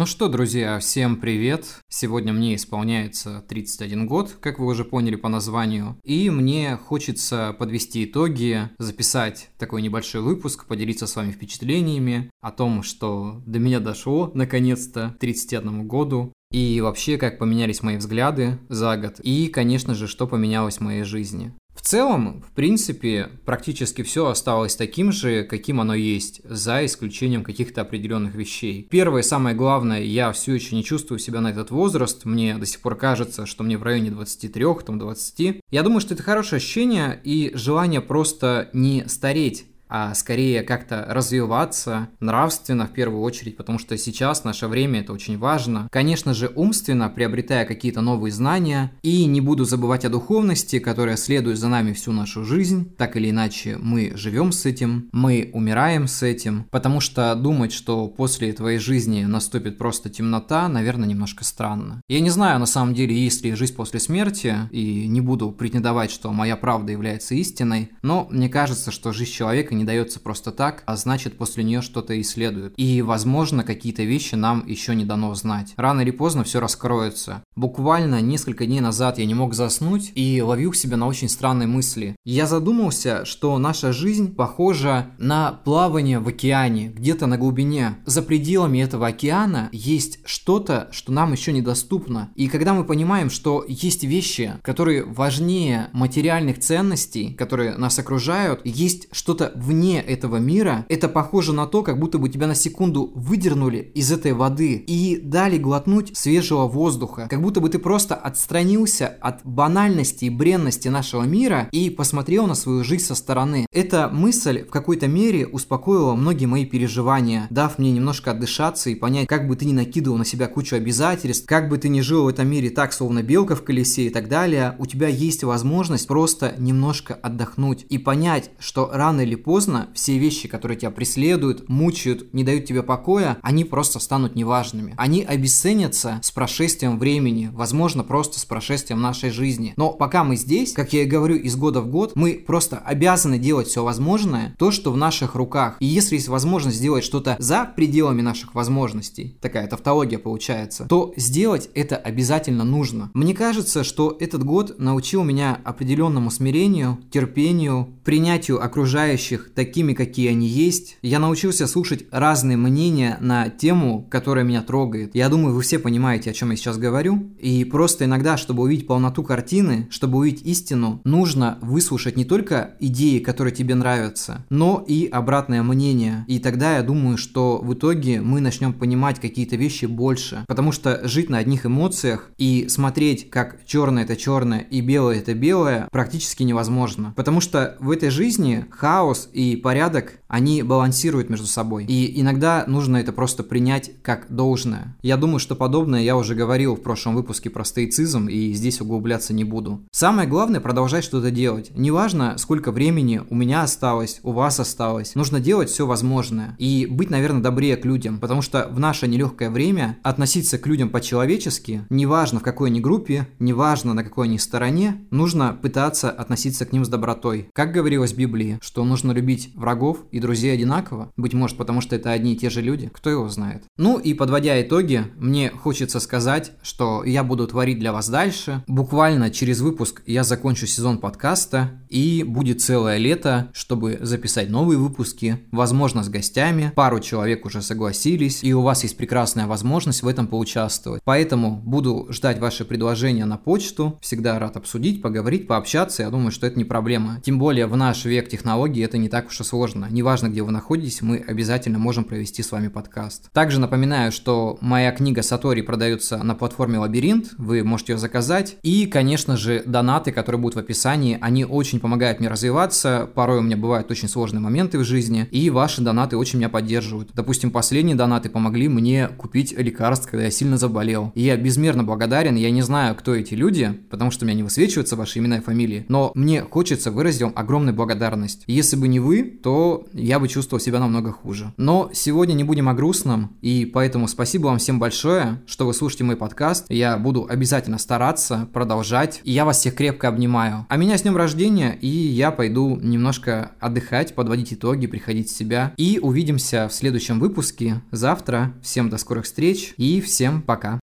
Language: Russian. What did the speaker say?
Ну что, друзья, всем привет! Сегодня мне исполняется 31 год, как вы уже поняли по названию, и мне хочется подвести итоги, записать такой небольшой выпуск, поделиться с вами впечатлениями о том, что до меня дошло наконец-то к 31 году, и вообще, как поменялись мои взгляды за год, и, конечно же, что поменялось в моей жизни. В целом, в принципе, практически все осталось таким же, каким оно есть, за исключением каких-то определенных вещей. Первое, самое главное, я все еще не чувствую себя на этот возраст, мне до сих пор кажется, что мне в районе 23, там 20. Я думаю, что это хорошее ощущение и желание просто не стареть а скорее как-то развиваться нравственно в первую очередь, потому что сейчас, наше время, это очень важно. Конечно же, умственно, приобретая какие-то новые знания, и не буду забывать о духовности, которая следует за нами всю нашу жизнь. Так или иначе, мы живем с этим, мы умираем с этим, потому что думать, что после твоей жизни наступит просто темнота, наверное, немножко странно. Я не знаю, на самом деле, есть ли жизнь после смерти, и не буду претендовать, что моя правда является истиной, но мне кажется, что жизнь человека не дается просто так, а значит после нее что-то и следует. И, возможно, какие-то вещи нам еще не дано знать. Рано или поздно все раскроется. Буквально несколько дней назад я не мог заснуть и ловил себя на очень странные мысли. Я задумался, что наша жизнь похожа на плавание в океане, где-то на глубине. За пределами этого океана есть что-то, что нам еще недоступно. И когда мы понимаем, что есть вещи, которые важнее материальных ценностей, которые нас окружают, есть что-то вне этого мира, это похоже на то, как будто бы тебя на секунду выдернули из этой воды и дали глотнуть свежего воздуха. Как будто бы ты просто отстранился от банальности и бренности нашего мира и посмотрел на свою жизнь со стороны. Эта мысль в какой-то мере успокоила многие мои переживания, дав мне немножко отдышаться и понять, как бы ты ни накидывал на себя кучу обязательств, как бы ты ни жил в этом мире так, словно белка в колесе и так далее, у тебя есть возможность просто немножко отдохнуть и понять, что рано или поздно поздно все вещи, которые тебя преследуют, мучают, не дают тебе покоя, они просто станут неважными. Они обесценятся с прошествием времени, возможно, просто с прошествием нашей жизни. Но пока мы здесь, как я и говорю, из года в год, мы просто обязаны делать все возможное, то, что в наших руках. И если есть возможность сделать что-то за пределами наших возможностей, такая тавтология получается, то сделать это обязательно нужно. Мне кажется, что этот год научил меня определенному смирению, терпению, принятию окружающих такими, какие они есть. Я научился слушать разные мнения на тему, которая меня трогает. Я думаю, вы все понимаете, о чем я сейчас говорю. И просто иногда, чтобы увидеть полноту картины, чтобы увидеть истину, нужно выслушать не только идеи, которые тебе нравятся, но и обратное мнение. И тогда я думаю, что в итоге мы начнем понимать какие-то вещи больше. Потому что жить на одних эмоциях и смотреть, как черное это черное и белое это белое, практически невозможно. Потому что в этой жизни хаос и порядок, они балансируют между собой. И иногда нужно это просто принять как должное. Я думаю, что подобное я уже говорил в прошлом выпуске про стоицизм, и здесь углубляться не буду. Самое главное продолжать что-то делать. Неважно, сколько времени у меня осталось, у вас осталось. Нужно делать все возможное. И быть, наверное, добрее к людям, потому что в наше нелегкое время относиться к людям по-человечески, неважно в какой они группе, неважно на какой они стороне, нужно пытаться относиться к ним с добротой. Как говорилось в Библии, что нужно любить врагов и друзей одинаково? Быть может, потому что это одни и те же люди? Кто его знает? Ну и подводя итоги, мне хочется сказать, что я буду творить для вас дальше. Буквально через выпуск я закончу сезон подкаста и будет целое лето, чтобы записать новые выпуски, возможно, с гостями. Пару человек уже согласились, и у вас есть прекрасная возможность в этом поучаствовать. Поэтому буду ждать ваши предложения на почту. Всегда рад обсудить, поговорить, пообщаться. Я думаю, что это не проблема. Тем более в наш век технологий это не так уж и сложно. Неважно, где вы находитесь, мы обязательно можем провести с вами подкаст. Также напоминаю, что моя книга Сатори продается на платформе Лабиринт, вы можете ее заказать. И, конечно же, донаты, которые будут в описании, они очень помогают мне развиваться. Порой у меня бывают очень сложные моменты в жизни, и ваши донаты очень меня поддерживают. Допустим, последние донаты помогли мне купить лекарство, когда я сильно заболел. И я безмерно благодарен, я не знаю, кто эти люди, потому что у меня не высвечиваются ваши имена и фамилии, но мне хочется выразить вам огромную благодарность. Если бы не вы, то я бы чувствовал себя намного хуже. Но сегодня не будем о грустном, и поэтому спасибо вам всем большое, что вы слушаете мой подкаст. Я буду обязательно стараться продолжать, и я вас всех крепко обнимаю. А меня с днем рождения, и я пойду немножко отдыхать, подводить итоги, приходить в себя. И увидимся в следующем выпуске завтра. Всем до скорых встреч и всем пока.